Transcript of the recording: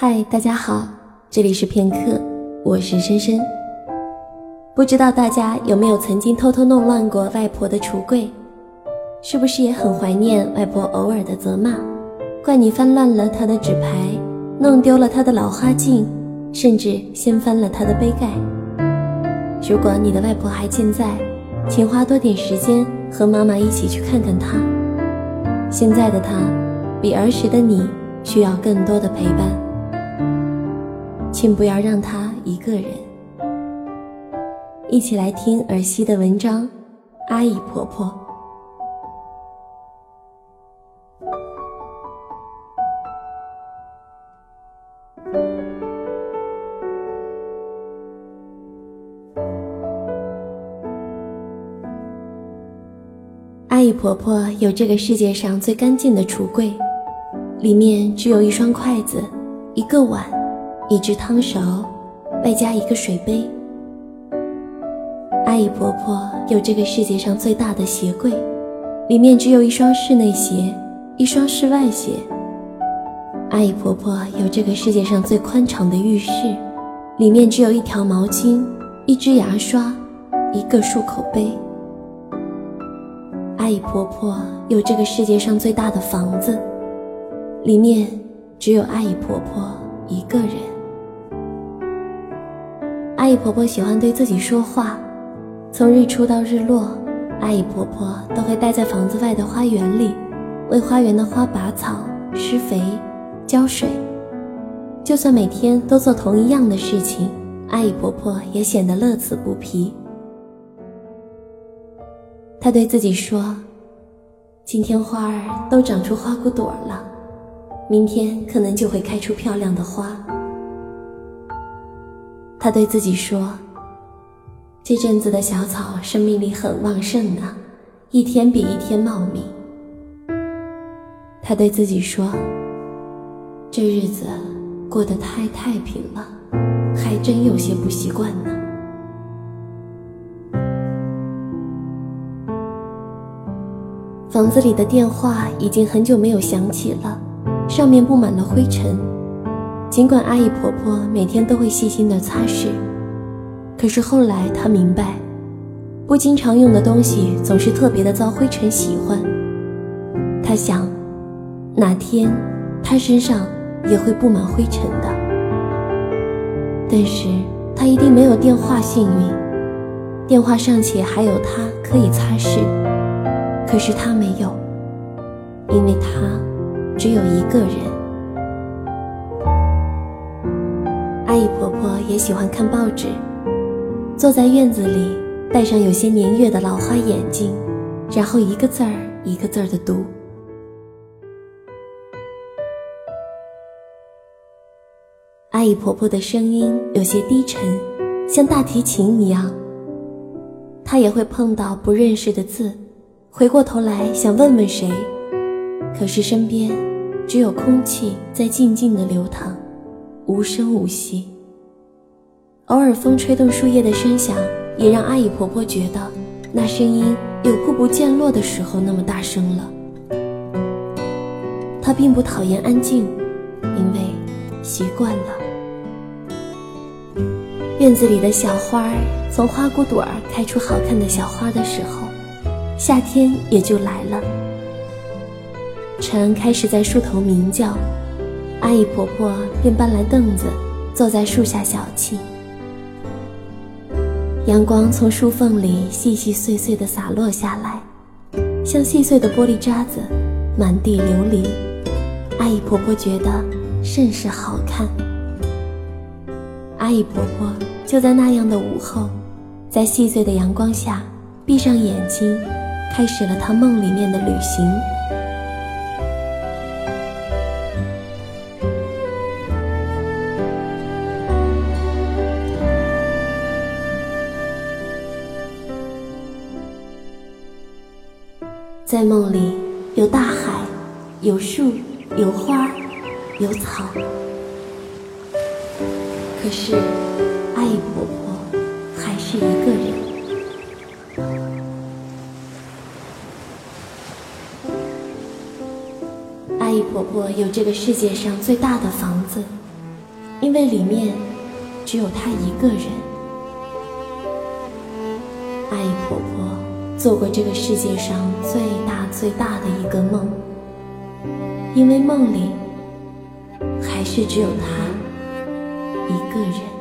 嗨，大家好，这里是片刻，我是深深。不知道大家有没有曾经偷偷弄乱过外婆的橱柜？是不是也很怀念外婆偶尔的责骂，怪你翻乱了她的纸牌，弄丢了她的老花镜，甚至掀翻了她的杯盖？如果你的外婆还健在，请花多点时间和妈妈一起去看看她。现在的她，比儿时的你需要更多的陪伴。请不要让他一个人。一起来听尔西的文章《阿姨婆婆》。阿姨婆婆有这个世界上最干净的橱柜，里面只有一双筷子，一个碗。一只汤勺，外加一个水杯。阿姨婆婆有这个世界上最大的鞋柜，里面只有一双室内鞋，一双室外鞋。阿姨婆婆有这个世界上最宽敞的浴室，里面只有一条毛巾，一支牙刷，一个漱口杯。阿姨婆婆有这个世界上最大的房子，里面只有阿姨婆婆一个人。阿姨婆婆喜欢对自己说话，从日出到日落，阿姨婆婆都会待在房子外的花园里，为花园的花拔草、施肥、浇水。就算每天都做同一样的事情，阿姨婆婆也显得乐此不疲。她对自己说：“今天花儿都长出花骨朵了，明天可能就会开出漂亮的花。”他对自己说：“这阵子的小草生命力很旺盛呢，一天比一天茂密。”他对自己说：“这日子过得太太平了，还真有些不习惯呢。”房子里的电话已经很久没有响起了，上面布满了灰尘。尽管阿姨婆婆每天都会细心的擦拭，可是后来她明白，不经常用的东西总是特别的遭灰尘喜欢。她想，哪天她身上也会布满灰尘的。但是她一定没有电话幸运，电话尚且还有她可以擦拭，可是她没有，因为她只有一个人。阿姨婆婆也喜欢看报纸，坐在院子里，戴上有些年月的老花眼镜，然后一个字儿一个字儿的读。阿姨婆婆的声音有些低沉，像大提琴一样。她也会碰到不认识的字，回过头来想问问谁，可是身边只有空气在静静的流淌。无声无息，偶尔风吹动树叶的声响，也让阿姨婆婆觉得那声音有瀑布渐落的时候那么大声了。她并不讨厌安静，因为习惯了。院子里的小花儿从花骨朵儿开出好看的小花的时候，夏天也就来了。蝉开始在树头鸣叫。阿姨婆婆便搬来凳子，坐在树下小憩。阳光从树缝里细细碎碎地洒落下来，像细碎的玻璃渣子，满地流离。阿姨婆婆觉得甚是好看。阿姨婆婆就在那样的午后，在细碎的阳光下，闭上眼睛，开始了她梦里面的旅行。在梦里，有大海，有树，有花，有草。可是，阿姨婆婆还是一个人。阿姨婆婆有这个世界上最大的房子，因为里面只有她一个人。做过这个世界上最大最大的一个梦，因为梦里还是只有他一个人。